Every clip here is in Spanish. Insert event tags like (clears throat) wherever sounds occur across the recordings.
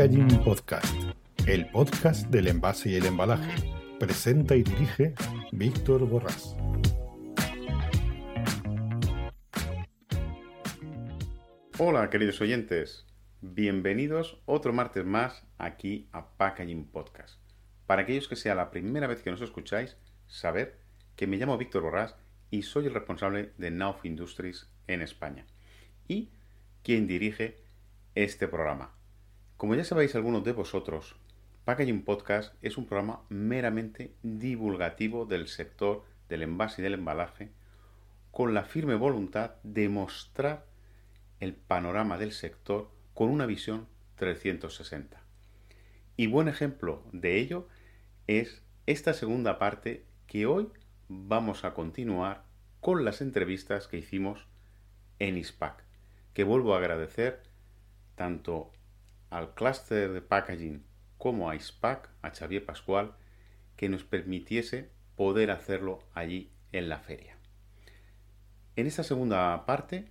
Packaging Podcast, el podcast del envase y el embalaje. Presenta y dirige Víctor Borrás. Hola queridos oyentes, bienvenidos otro martes más aquí a Packaging Podcast. Para aquellos que sea la primera vez que nos escucháis, saber que me llamo Víctor Borrás y soy el responsable de Nauf Industries en España y quien dirige este programa. Como ya sabéis algunos de vosotros, Packaging Podcast es un programa meramente divulgativo del sector del envase y del embalaje con la firme voluntad de mostrar el panorama del sector con una visión 360. Y buen ejemplo de ello es esta segunda parte que hoy vamos a continuar con las entrevistas que hicimos en ISPAC, que vuelvo a agradecer tanto al clúster de packaging como a ISPAC, a Xavier Pascual, que nos permitiese poder hacerlo allí en la feria. En esta segunda parte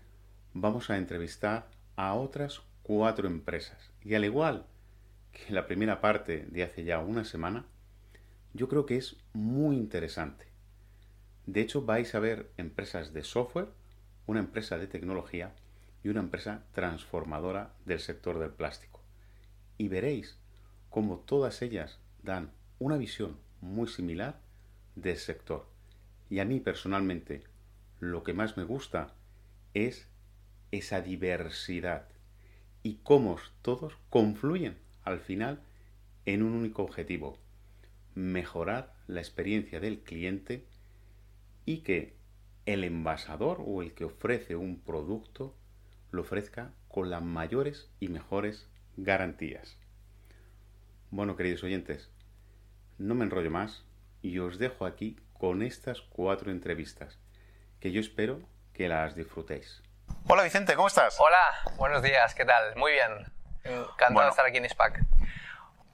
vamos a entrevistar a otras cuatro empresas y al igual que en la primera parte de hace ya una semana, yo creo que es muy interesante. De hecho, vais a ver empresas de software, una empresa de tecnología y una empresa transformadora del sector del plástico. Y veréis cómo todas ellas dan una visión muy similar del sector. Y a mí personalmente lo que más me gusta es esa diversidad y cómo todos confluyen al final en un único objetivo, mejorar la experiencia del cliente y que el envasador o el que ofrece un producto lo ofrezca con las mayores y mejores garantías. Bueno, queridos oyentes, no me enrollo más y os dejo aquí con estas cuatro entrevistas, que yo espero que las disfrutéis. Hola Vicente, ¿cómo estás? Hola, buenos días, ¿qué tal? Muy bien, encantado de estar aquí en ISPAC.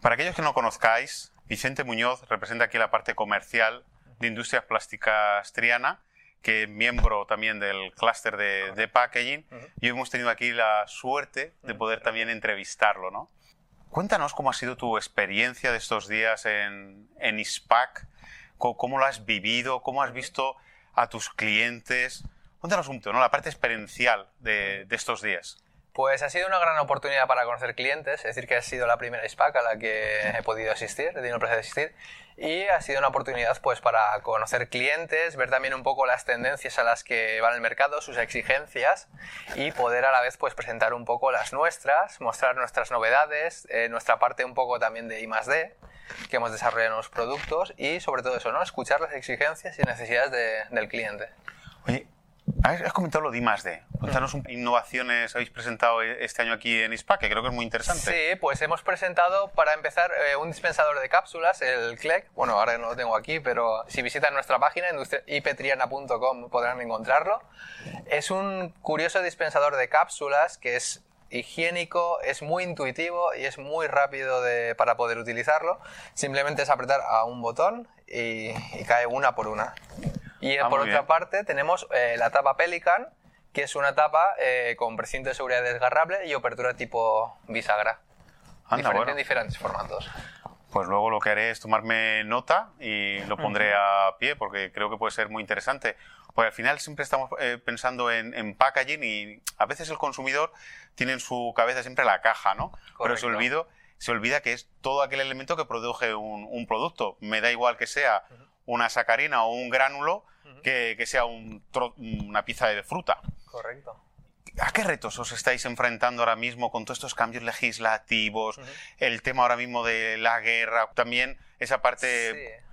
Para aquellos que no conozcáis, Vicente Muñoz representa aquí la parte comercial de Industrias Plásticas Triana, que es miembro también del clúster de, packaging, y hemos tenido aquí la suerte de poder también entrevistarlo, ¿no? Cuéntanos cómo ha sido tu experiencia de estos días en, en ISPAC, cómo, lo has vivido, cómo has visto a tus clientes. Cuéntanos un poco, ¿no? La parte experiencial de, de estos días. Pues ha sido una gran oportunidad para conocer clientes, es decir, que ha sido la primera ISPAC a la que he podido asistir, he tenido el placer de asistir, y ha sido una oportunidad pues para conocer clientes, ver también un poco las tendencias a las que va el mercado, sus exigencias, y poder a la vez pues presentar un poco las nuestras, mostrar nuestras novedades, eh, nuestra parte un poco también de I+.D., que hemos desarrollado en los productos, y sobre todo eso, ¿no? Escuchar las exigencias y necesidades del cliente. Has comentado lo de I+.D. Cuéntanos innovaciones habéis presentado este año aquí en ISPA, que creo que es muy interesante. Sí, pues hemos presentado, para empezar, eh, un dispensador de cápsulas, el CLEC. Bueno, ahora no lo tengo aquí, pero si visitan nuestra página, ipetriana.com, podrán encontrarlo. Es un curioso dispensador de cápsulas que es higiénico, es muy intuitivo y es muy rápido de, para poder utilizarlo. Simplemente es apretar a un botón y cae una por una. Y ah, por otra parte tenemos eh, la tapa Pelican, que es una tapa eh, con precinto de seguridad desgarrable y apertura tipo bisagra. En diferentes formatos. Pues luego lo que haré es tomarme nota y lo pondré a pie porque creo que puede ser muy interesante. Porque al final siempre estamos eh, pensando en, packaging y a veces el consumidor tiene en su cabeza siempre la caja, ¿no? Pero se, olvido, se olvida que es todo aquel elemento que produce un, producto. Me da igual que sea una sacarina o un gránulo, que, sea una pieza de fruta. Correcto. ¿A qué retos os estáis enfrentando ahora mismo con todos estos cambios legislativos, el tema ahora mismo de la guerra, también esa parte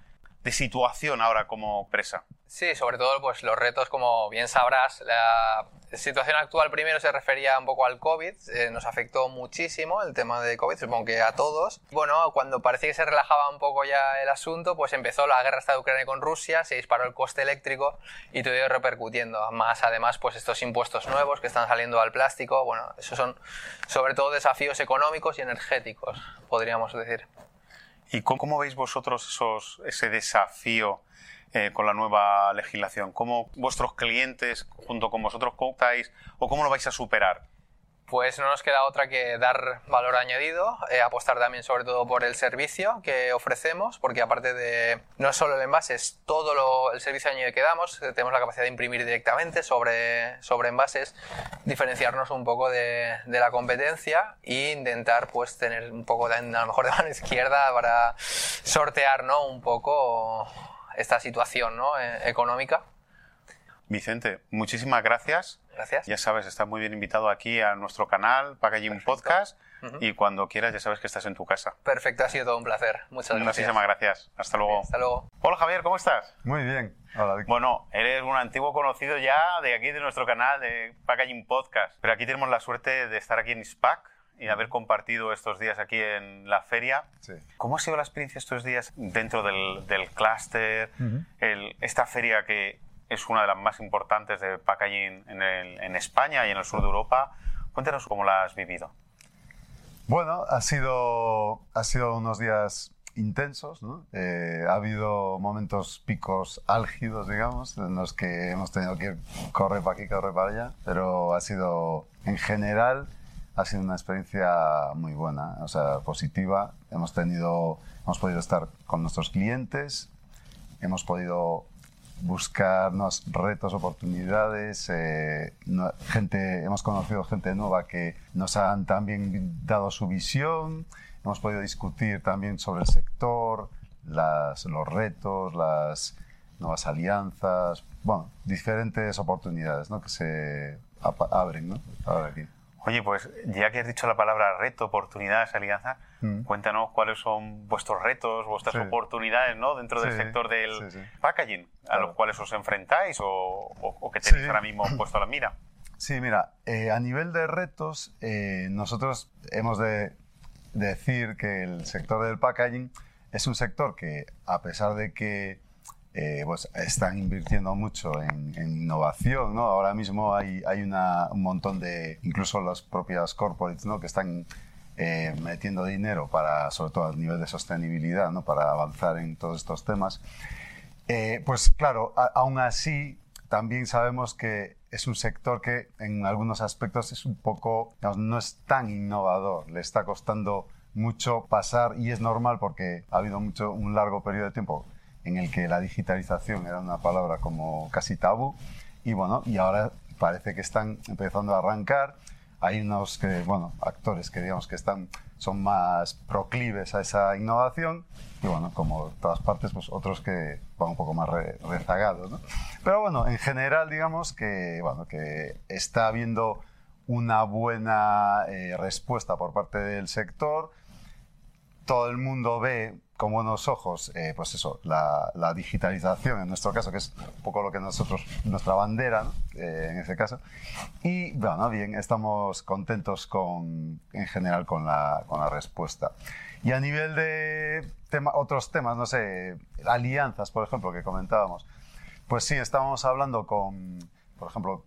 de situación ahora como empresa? Sí, sobre todo pues los retos, como bien sabrás, la situación actual primero se refería un poco al COVID, eh, nos afectó muchísimo el tema de COVID, supongo que a todos. Bueno, cuando parecía que se relajaba un poco ya el asunto, pues empezó la guerra de Ucrania con Rusia, se disparó el coste eléctrico y todo ido repercutiendo. Más además, pues estos impuestos nuevos que están saliendo al plástico, bueno, esos son sobre todo desafíos económicos y energéticos, podríamos decir. ¿Y cómo veis vosotros esos, ese desafío? Eh, con la nueva legislación? ¿Cómo vuestros clientes, junto con vosotros, contáis o cómo lo vais a superar? Pues no nos queda otra que dar valor añadido, eh, apostar también sobre todo por el servicio que ofrecemos, porque aparte de no solo el envase, es todo lo, el servicio añadido que damos, eh, tenemos la capacidad de imprimir directamente sobre, sobre envases, diferenciarnos un poco de, la competencia e intentar pues tener un poco de, a lo mejor de mano (laughs) izquierda para sortear ¿no? un poco esta situación ¿no? Eh, económica. Vicente, muchísimas gracias. Gracias. Ya sabes, estás muy bien invitado aquí a nuestro canal, Packaging Podcast, y cuando quieras ya sabes que estás en tu casa. Perfecto, ha sido todo un placer. Muchas gracias. Muchísimas gracias. Hasta luego. Hasta luego. Hola Javier, ¿cómo estás? Muy bien. Hola, Víctor. Bueno, eres un antiguo conocido ya de aquí, de nuestro canal, de Packaging Podcast. Pero aquí tenemos la suerte de estar aquí en SPAC y de haber compartido estos días aquí en la feria. Sí. ¿Cómo ha sido la experiencia estos días dentro del, del clúster? el- Esta feria que es una de las más importantes de packaging en, el- en España y en el sur de Europa. Cuéntanos cómo la has vivido. Bueno, ha sido, ha sido unos días intensos, ¿no? Eh, ha habido momentos picos álgidos, digamos, en los que hemos tenido que correr para aquí, correr para allá, pero ha sido, en general, ha sido una experiencia muy buena, o sea, positiva. Hemos tenido, hemos podido estar con nuestros clientes, hemos podido buscar nuevos retos, oportunidades, eh, gente, hemos conocido gente nueva que nos han también dado su visión, hemos podido discutir también sobre el sector, las, los retos, las nuevas alianzas, bueno, diferentes oportunidades ¿no? que se abren ¿no? ahora aquí. Oye, pues ya que has dicho la palabra reto, oportunidades, alianza, Mm. cuéntanos cuáles son vuestros retos, vuestras Sí. oportunidades ¿no? dentro del Sí, sector del sí, packaging, a Claro. los cuales os enfrentáis o, o- o que tenéis ahora mismo (clears throat) puesto a la mira. Sí, mira, eh, a nivel de retos, eh, nosotros hemos de decir que el sector del packaging es un sector que, a pesar de que eh, pues están invirtiendo mucho en, en innovación, ¿no? Ahora mismo hay, hay una- un montón de, incluso las propias corporates, ¿no? Que están eh, metiendo dinero para, sobre todo a nivel de sostenibilidad, ¿no? Para avanzar en todos estos temas. Eh, pues claro, a- aún así también sabemos que es un sector que en algunos aspectos es un poco, digamos, no es tan innovador, le está costando mucho pasar y es normal porque ha habido mucho, un largo periodo de tiempo en el que la digitalización era una palabra como casi tabú y bueno, y ahora parece que están empezando a arrancar. Hay unos bueno, actores que digamos que están, son más proclives a esa innovación y bueno, como todas partes, pues otros que van un poco más re- rezagados, ¿no? Pero bueno, en general digamos que, bueno, que está habiendo una buena eh, respuesta por parte del sector. Todo el mundo ve con buenos ojos, eh, pues eso, la, la digitalización en nuestro caso, que es un poco lo que nosotros, nuestra bandera, ¿no? Eh, en ese caso. Y bueno, bien, estamos contentos con, en general con la, con la respuesta. Y a nivel de tema, otros temas, no sé, alianzas, por ejemplo, que comentábamos, pues sí, estábamos hablando con, por ejemplo,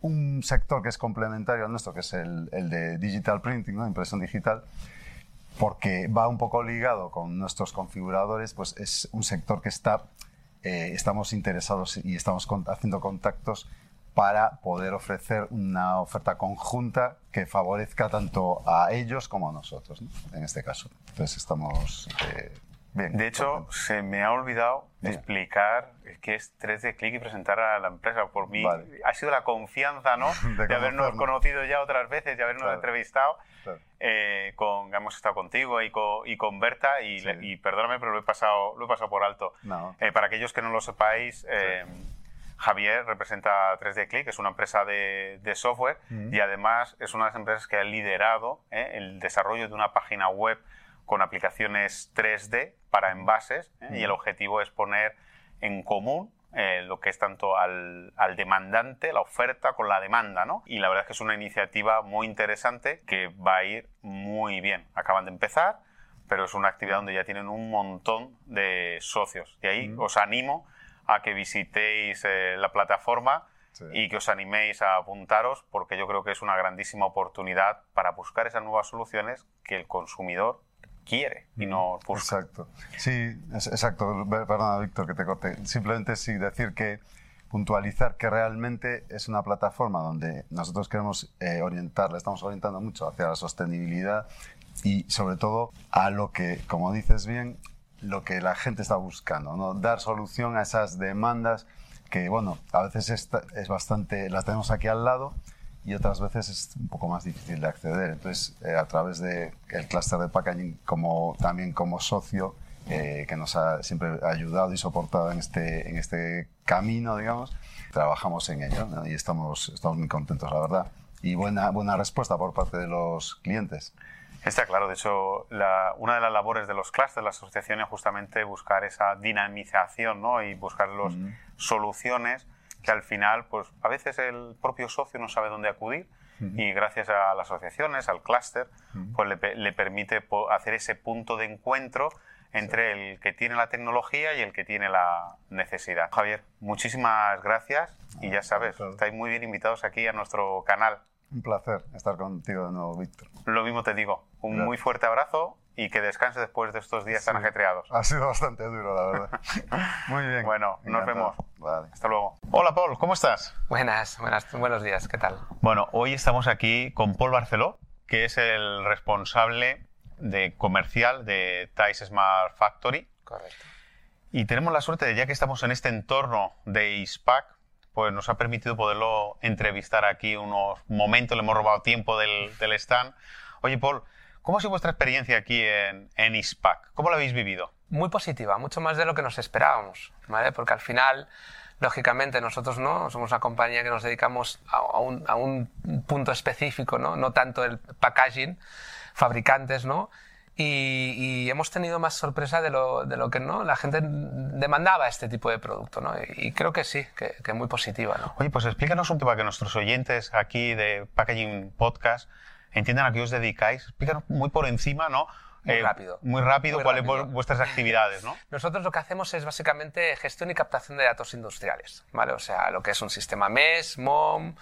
un sector que es complementario al nuestro, que es el, el de digital printing, ¿no? impresión digital, porque va un poco ligado con nuestros configuradores, pues es un sector que está, eh, estamos interesados y estamos con- haciendo contactos para poder ofrecer una oferta conjunta que favorezca tanto a ellos como a nosotros, ¿no? en este caso. Entonces estamos eh, bien. De hecho, se me ha olvidado explicar qué es 3D Click y presentar a la empresa. Por mí Vale. ha sido la confianza, ¿no? (laughs) De De, habernos conocido ya otras veces, de habernos Claro. entrevistado. Claro. eh, con, hemos estado contigo y con, y con Berta y, Sí. le- y perdóname, pero lo he pasado, lo he pasado por alto. No. Eh, para aquellos que no lo sepáis, eh, Javier representa 3D Click, es una empresa de, de software Mm. y además es una de las empresas que ha liderado el desarrollo de una página web con aplicaciones 3D para envases eh, y el objetivo es poner en común eh, lo que es tanto al, al demandante, la oferta con la demanda, ¿no? Y la verdad es que es una iniciativa muy interesante que va a ir muy bien. Acaban de empezar, pero es una actividad donde ya tienen un montón de socios. De ahí Mm. os animo a que visitéis eh, la plataforma Sí. y que os animéis a apuntaros porque yo creo que es una grandísima oportunidad para buscar esas nuevas soluciones que el consumidor quiere y no. Exacto. Sí, es- exacto. Perdona, Víctor, que te corte. Simplemente sí decir que puntualizar que realmente es una plataforma donde nosotros queremos eh, orientarla, estamos orientando mucho hacia la sostenibilidad y sobre todo a lo que, como dices bien, lo que la gente está buscando, ¿no? dar solución a esas demandas que, bueno, a veces es, es bastante, las tenemos aquí al lado y otras veces es un poco más difícil de acceder. Entonces, eh, a través del clúster de packaging, como, también como socio, eh, que nos ha siempre ayudado y soportado en este, en este camino, digamos, trabajamos en ello y estamos, estamos muy contentos, la verdad. Y buena, buena respuesta por parte de los clientes. Está claro, de hecho, la, una de las labores de los clusters, de las asociaciones, es justamente buscar esa dinamización ¿no? y buscar las soluciones que al final, pues a veces el propio socio no sabe dónde acudir y gracias a las asociaciones, al clúster, pues le, le, permite hacer ese punto de encuentro entre el que tiene la tecnología y el que tiene la necesidad. Javier, muchísimas gracias y ya sabes, estáis muy bien invitados aquí a nuestro canal. Un placer estar contigo de nuevo, Víctor. Lo mismo te digo, un muy fuerte abrazo y que descanse después de estos días tan ajetreados. Ha sido bastante duro, la verdad. (laughs) Muy bien. Bueno, nos vemos. Hasta luego. Hola, Paul, ¿cómo estás? Buenas, buenas, buenos días, ¿qué tal? Bueno, hoy estamos aquí con Paul Barceló, que es el responsable de comercial de Thais Smart Factory. Correcto. Y tenemos la suerte de, ya que estamos en este entorno de ISPAC, pues nos ha permitido poderlo entrevistar aquí unos momentos, le hemos robado tiempo del, del stand. Oye, Paul, ¿cómo ha sido vuestra experiencia aquí en, en ISPAC? ¿Cómo lo habéis vivido? Muy positiva, mucho más de lo que nos esperábamos, ¿vale? Porque al final lógicamente nosotros no somos una compañía que nos dedicamos a, un, a un, punto específico, ¿no? no tanto el packaging, fabricantes, ¿no? Y, hemos tenido más sorpresa de lo, de lo, que no la gente demandaba este tipo de producto, ¿no? Y, creo que sí, que, que, muy positiva, ¿no? Oye, pues explícanos un poco que nuestros oyentes aquí de Packaging Podcast entiendan a qué os dedicáis. Explícanos muy por encima, ¿no? Muy eh, rápido. Muy rápido, cuáles son vuestras actividades, ¿no? (laughs) Nosotros lo que hacemos es básicamente gestión y captación de datos industriales, ¿vale? O sea, lo que es un sistema MES, MOM,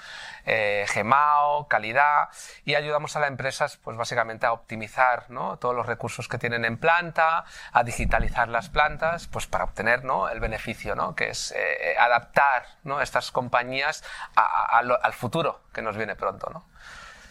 eh, GEMAO, calidad, y ayudamos a las empresas, pues básicamente a optimizar, ¿no? Todos los recursos que tienen en planta, a digitalizar las plantas, pues para obtener, ¿no? El beneficio, ¿no? Que es eh, adaptar, ¿no? Estas compañías al futuro que nos viene pronto, ¿no?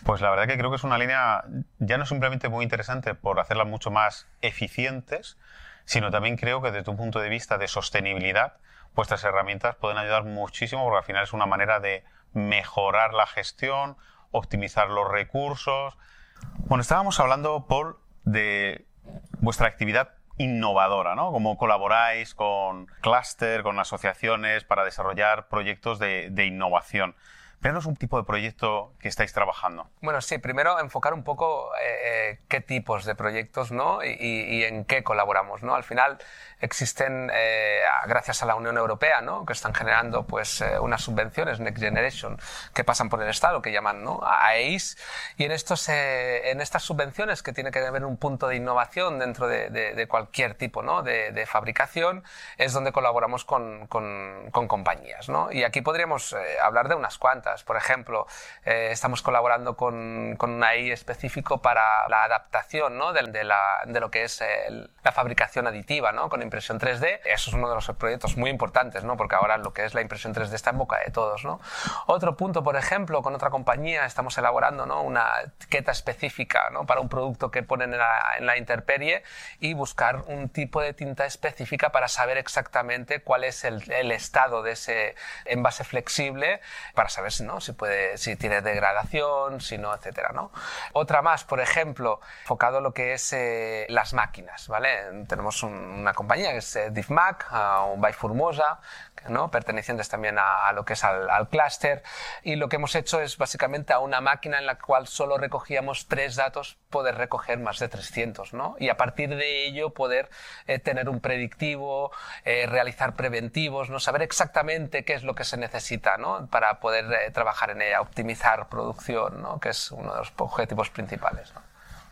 Pues la verdad que creo que es una línea ya no simplemente muy interesante por hacerlas mucho más eficientes, sino también creo que desde un punto de vista de sostenibilidad, vuestras herramientas pueden ayudar muchísimo porque al final es una manera de mejorar la gestión, optimizar los recursos. Bueno, estábamos hablando, Paul, de vuestra actividad innovadora, ¿no? Cómo colaboráis con clúster, con asociaciones para desarrollar proyectos de innovación. Venos un tipo de proyecto que estáis trabajando. Bueno, sí, primero enfocar un poco eh, eh, qué tipos de proyectos ¿no? Y, en qué colaboramos. ¿no? Al final existen, eh, gracias a la Unión Europea, ¿no? que están generando pues, unas subvenciones Next Generation que pasan por el Estado, que llaman ¿no? AEIS, y en, estos, en estas subvenciones que tiene que haber un punto de innovación dentro de, de, cualquier tipo ¿no? de, de, fabricación, es donde colaboramos con, con, con compañías. ¿no? Y aquí podríamos hablar de unas cuantas. Por ejemplo, eh, estamos colaborando con, con una AI específico para la adaptación ¿no? de, de, la, de, lo que es la fabricación aditiva ¿no? con impresión 3D. Eso es uno de los proyectos muy importantes, ¿no? porque ahora lo que es la impresión 3D está en boca de todos. ¿no? Otro punto, por ejemplo, con otra compañía estamos elaborando ¿no? una etiqueta específica ¿no? para un producto que ponen en la, en la interperie y buscar un tipo de tinta específica para saber exactamente cuál es el, el estado de ese envase flexible para saber si si, puede, si tiene degradación, si no, etcétera, ¿no? Otra más, por ejemplo, enfocado en lo que es eh, las máquinas, ¿vale? Tenemos una compañía que es eh, DivMac, uh, Formosa, ¿no? pertenecientes también a, lo que es al, al clúster. Y lo que hemos hecho es básicamente a una máquina en la cual solo recogíamos tres datos, poder recoger más de 300, ¿no? Y a partir de ello poder eh, tener un predictivo, realizar preventivos, ¿no? Saber exactamente qué es lo que se necesita, ¿no? Para poder trabajar en ella, optimizar producción, ¿no? que es uno de los objetivos principales. ¿no?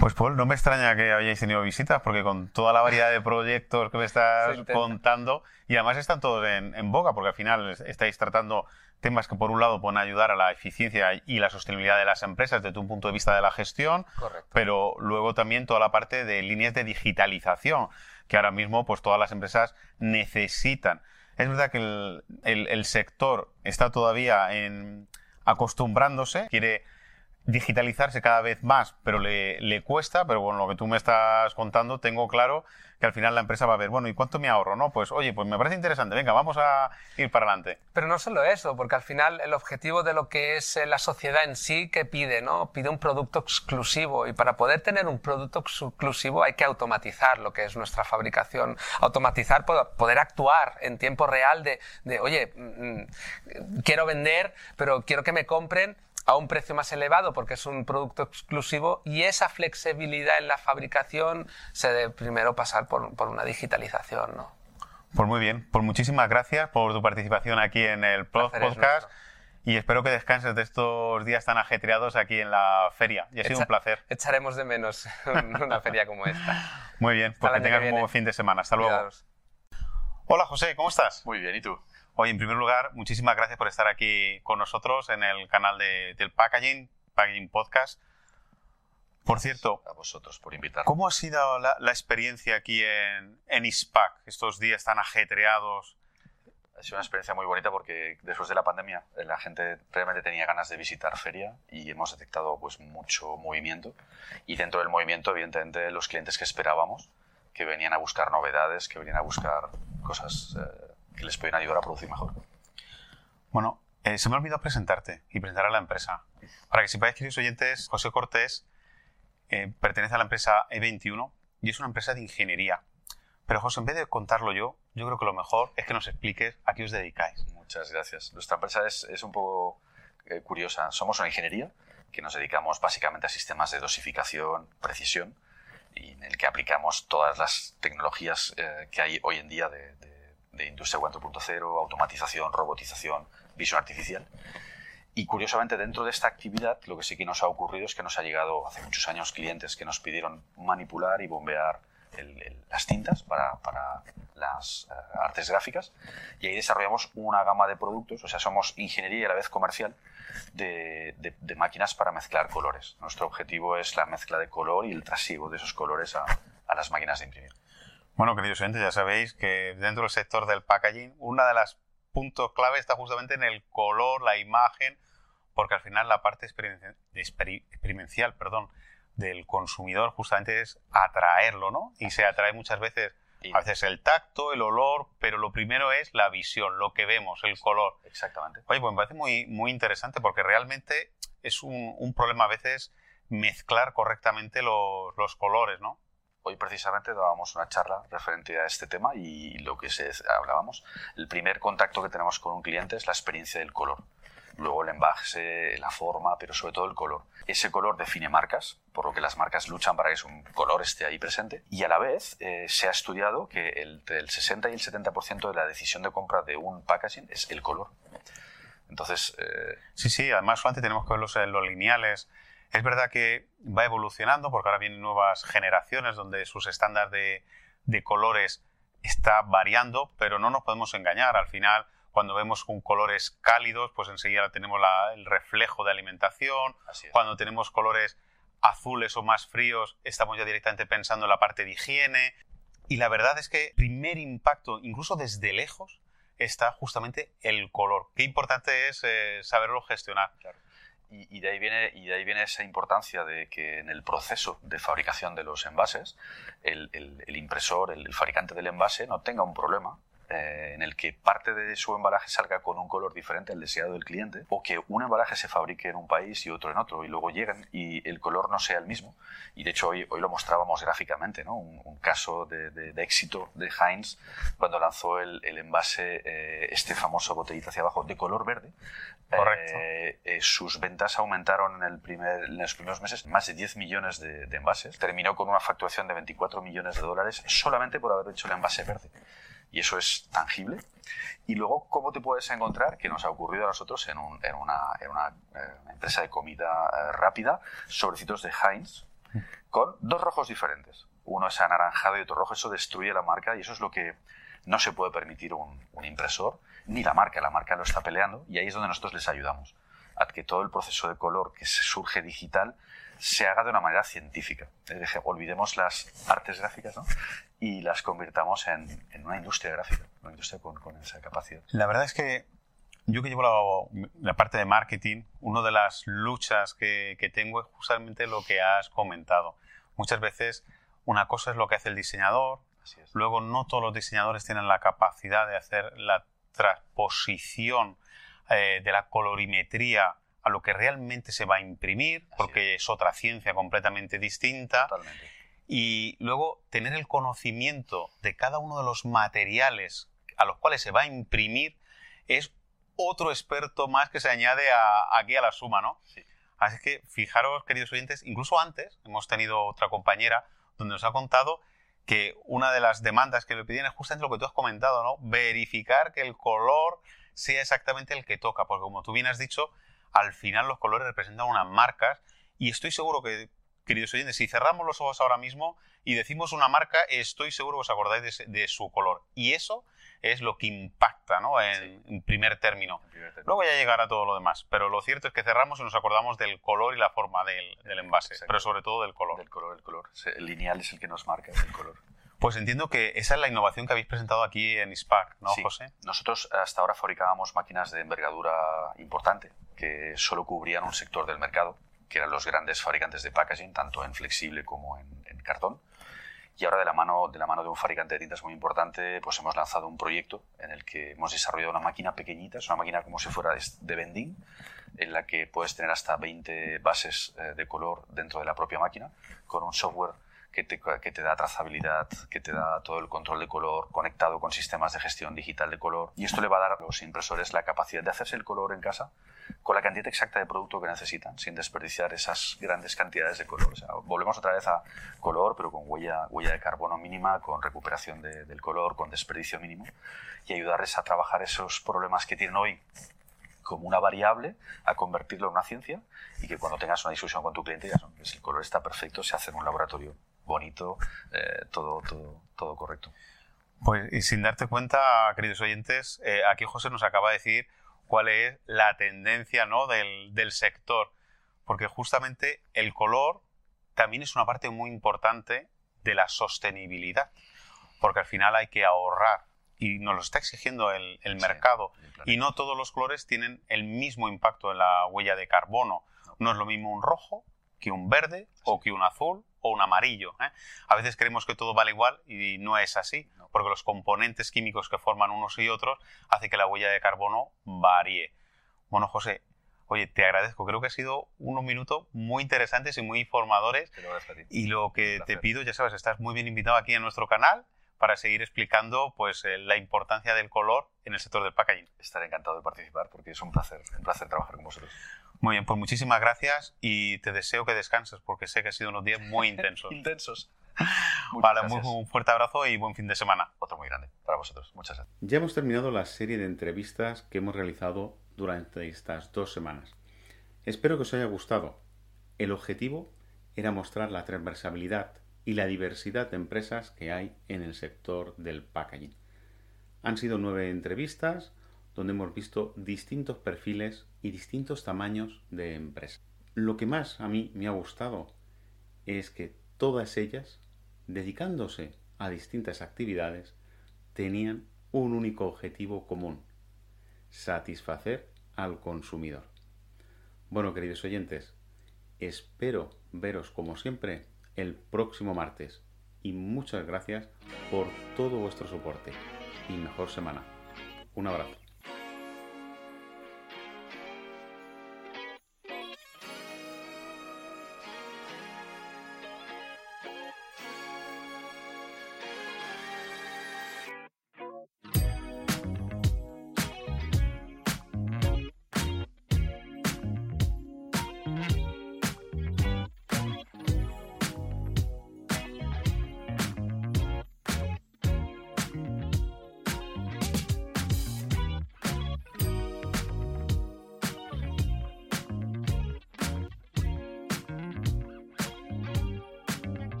Pues Paul, no me extraña que hayáis tenido visitas, porque con toda la variedad de proyectos que me estás contando, y además están todos en, en boga, porque al final estáis tratando temas que por un lado pueden ayudar a la eficiencia y la sostenibilidad de las empresas desde un punto de vista de la gestión, Correcto. pero luego también toda la parte de líneas de digitalización, que ahora mismo pues todas las empresas necesitan. Es verdad que el, el- el sector está todavía en acostumbrándose, quiere digitalizarse cada vez más, pero le, le cuesta, pero con lo que tú me estás contando tengo claro que al final la empresa va a ver, bueno, ¿y cuánto me ahorro? No, pues oye, pues me parece interesante, venga, vamos a ir para adelante. Pero no solo eso, porque al final el objetivo de lo que es eh, la sociedad en sí que pide, ¿no? Pide un producto exclusivo y para poder tener un producto exclusivo hay que automatizar lo que es nuestra fabricación, automatizar, po- poder actuar en tiempo real de, de, oye, mm, mm, quiero vender, pero quiero que me compren a un precio más elevado porque es un producto exclusivo y esa flexibilidad en la fabricación se debe primero pasar por, por una digitalización, ¿no? Pues muy bien, pues muchísimas gracias por tu participación aquí en el podcast y espero que descanses de estos días tan ajetreados aquí en la feria. Y ha sido Echa- un placer. Echaremos de menos (laughs) una feria como esta. Muy bien, pues que tengas que un buen fin de semana. Hasta luego. Hola José, ¿cómo estás? Muy bien, ¿y tú? Oye, en primer lugar, muchísimas gracias por estar aquí con nosotros en el canal de- del Packaging, Packaging Podcast. Por cierto, A vosotros por invitarme. ¿cómo ha sido la, la experiencia aquí en, en ISPAC, estos días tan ajetreados? Ha sido una experiencia muy bonita porque después de la pandemia eh, la gente realmente tenía ganas de visitar feria y hemos detectado pues mucho movimiento y dentro del movimiento evidentemente los clientes que esperábamos que venían a buscar novedades, que venían a buscar cosas eh, que les pueden ayudar a producir mejor. Bueno, eh, se me ha olvidado presentarte y presentar a la empresa. Para que sepáis, queridos oyentes, José Cortés eh, pertenece a la empresa E21 y es una empresa de ingeniería. Pero José, en vez de contarlo yo, yo creo que lo mejor es que nos expliques a qué os dedicáis. Muchas gracias. Nuestra empresa es, es un poco eh, curiosa. Somos una ingeniería que nos dedicamos básicamente a sistemas de dosificación, precisión, y en el que aplicamos todas las tecnologías eh, que hay hoy en día de, de- de industria 4.0, automatización, robotización, visión artificial. Y curiosamente, dentro de esta actividad, lo que sí que nos ha ocurrido es que nos ha llegado hace muchos años clientes que nos pidieron manipular y bombear las tintas para, para las eh, artes gráficas. Y ahí desarrollamos una gama de productos, o sea, somos ingeniería a la vez comercial de, de- de máquinas para mezclar colores. Nuestro objetivo es la mezcla de color y el trasiego de esos colores a, a las máquinas de imprimir. Bueno, queridos oyentes, ya sabéis que dentro del sector del packaging, una de las puntos clave está justamente en el color, la imagen, porque al final la parte experiencia- experi- experiencial perdón, del consumidor justamente es atraerlo, ¿no? Y se atrae muchas veces, a veces el tacto, el olor, pero lo primero es la visión, lo que vemos, el color. Exactamente. Oye, pues me parece muy, muy interesante porque realmente es un, un problema a veces mezclar correctamente los, los colores, ¿no? Hoy precisamente dábamos una charla referente a este tema y lo que se hablábamos, el primer contacto que tenemos con un cliente es la experiencia del color. Luego el envase, la forma, pero sobre todo el color. Ese color define marcas, por lo que las marcas luchan para que un color esté ahí presente. Y a la vez eh, se ha estudiado que entre el 60 y el 70% de la decisión de compra de un packaging es el color. Entonces, eh, Sí, sí, además solamente tenemos que verlos en los lineales. Es verdad que va evolucionando porque ahora vienen nuevas generaciones donde sus estándares de, de colores está variando, pero no nos podemos engañar. Al final, cuando vemos con colores cálidos, pues enseguida tenemos la- el reflejo de alimentación. Cuando tenemos colores azules o más fríos, estamos ya directamente pensando en la parte de higiene. Y la verdad es que el primer impacto, incluso desde lejos, está justamente el color. Qué importante es eh, saberlo gestionar. Y, de ahí viene, y de ahí viene esa importancia de que en el proceso de fabricación de los envases, el, el- impresor, el fabricante del envase, no tenga un problema eh, en el que parte de su embalaje salga con un color diferente al deseado del cliente, o que un embalaje se fabrique en un país y otro en otro, y luego lleguen y el color no sea el mismo. Y de hecho hoy, hoy lo mostrábamos gráficamente, ¿no? un, un caso de, de- de éxito de Heinz cuando lanzó el, el envase, eh, este famoso botellita hacia abajo, de color verde. Correcto. Eh, sus ventas aumentaron en, el primer, en los primeros meses más de 10 millones de, de envases. Terminó con una facturación de 24 millones de dólares solamente por haber hecho el envase verde. Y eso es tangible. Y luego, ¿cómo te puedes encontrar? Que nos ha ocurrido a nosotros en, un- en una, eh, empresa de comida eh, rápida, sobrecitos de Heinz, con dos rojos diferentes. Uno es anaranjado y otro rojo. Eso destruye la marca y eso es lo que no se puede permitir un, impresor, ni la marca. La marca lo está peleando y ahí es donde nosotros les ayudamos. A que todo el proceso de color que surge digital se haga de una manera científica. Es decir, olvidemos las artes gráficas ¿no? y las convirtamos en, en, una industria gráfica, una industria con, con, esa capacidad. La verdad es que yo que llevo la, la parte de marketing, una de las luchas que, que tengo es justamente lo que has comentado. Muchas veces una cosa es lo que hace el diseñador, luego no todos los diseñadores tienen la capacidad de hacer la transposición eh, de la colorimetría a lo que realmente se va a imprimir, porque es. otra ciencia completamente distinta. Totalmente. Y luego tener el conocimiento de cada uno de los materiales a los cuales se va a imprimir es otro experto más que se añade a, aquí a la suma, ¿no? Sí. Así que fijaros, queridos oyentes, incluso antes hemos tenido otra compañera donde nos ha contado que una de las demandas que le piden es justamente lo que tú has comentado, ¿no? Verificar que el color sea exactamente el que toca, porque como tú bien has dicho, al final los colores representan unas marcas y estoy seguro que, queridos oyentes, si cerramos los ojos ahora mismo y decimos una marca, estoy seguro que os acordáis de, de su color. Y eso es lo que impacta ¿no? en, Sí. en primer término. En primer término. Luego ya llegará todo lo demás, pero lo cierto es que cerramos y nos acordamos del color y la forma del, del envase, Exacto. pero sobre todo del color. Del color, el color. El lineal es el que nos marca el color. Pues entiendo que esa es la innovación que habéis presentado aquí en ISPAC, ¿no, Sí. José? Nosotros hasta ahora fabricábamos máquinas de envergadura importante que solo cubrían un sector del mercado, que eran los grandes fabricantes de packaging, tanto en flexible como en, en cartón. Y ahora de la, mano, de la mano de un fabricante de tintas muy importante, pues hemos lanzado un proyecto en el que hemos desarrollado una máquina pequeñita, es una máquina como si fuera de- vending, en la que puedes tener hasta 20 bases eh, de color dentro de la propia máquina, con un software que te, que te da trazabilidad, que te da todo el control de color conectado con sistemas de gestión digital de color. Y esto le va a dar a los impresores la capacidad de hacerse el color en casa con la cantidad exacta de producto que necesitan, sin desperdiciar esas grandes cantidades de color. O sea, volvemos otra vez a color, pero con huella, huella de carbono mínima, con recuperación de- del color, con desperdicio mínimo, y ayudarles a trabajar esos problemas que tienen hoy como una variable a convertirlo en una ciencia y que cuando tengas una discusión con tu cliente digas, "No, pues el color está perfecto, se hace en un laboratorio bonito, eh, todo, todo, todo correcto. Pues y sin darte cuenta, queridos oyentes, eh, aquí José nos acaba de decir cuál es la tendencia ¿no? del, del sector, porque justamente el color también es una parte muy importante de la sostenibilidad, porque al final hay que ahorrar y nos lo está exigiendo el, el Sí, mercado y no todos los colores tienen el mismo impacto en la huella de carbono. No es lo mismo un rojo que un verde o que un azul o un amarillo. ¿eh? A veces creemos que todo vale igual y no es así, porque los componentes químicos que forman unos y otros hace que la huella de carbono varíe. Bueno, José, oye, te agradezco. Creo que ha sido unos minutos muy interesantes y muy informadores. Y lo que te pido, ya sabes, estás muy bien invitado aquí en nuestro canal para seguir explicando pues, eh, la importancia del color en el sector del packaging. Estaré encantado de participar porque es un placer, un placer trabajar con vosotros. Muy bien, pues muchísimas gracias y te deseo que descanses porque sé que ha sido unos días muy intensos. (laughs) Intensos. vale, muy, un fuerte abrazo y buen fin de semana. Otro muy grande para vosotros. Muchas gracias. Ya hemos terminado la serie de entrevistas que hemos realizado durante estas dos semanas. Espero que os haya gustado. El objetivo era mostrar la transversalidad y la diversidad de empresas que hay en el sector del packaging. Han sido nueve entrevistas donde hemos visto distintos perfiles y distintos tamaños de empresas. Lo que más a mí me ha gustado es que todas ellas, dedicándose a distintas actividades, tenían un único objetivo común, satisfacer al consumidor. Bueno, queridos oyentes, espero veros como siempre el próximo martes y muchas gracias por todo vuestro soporte y mejor semana. Un abrazo.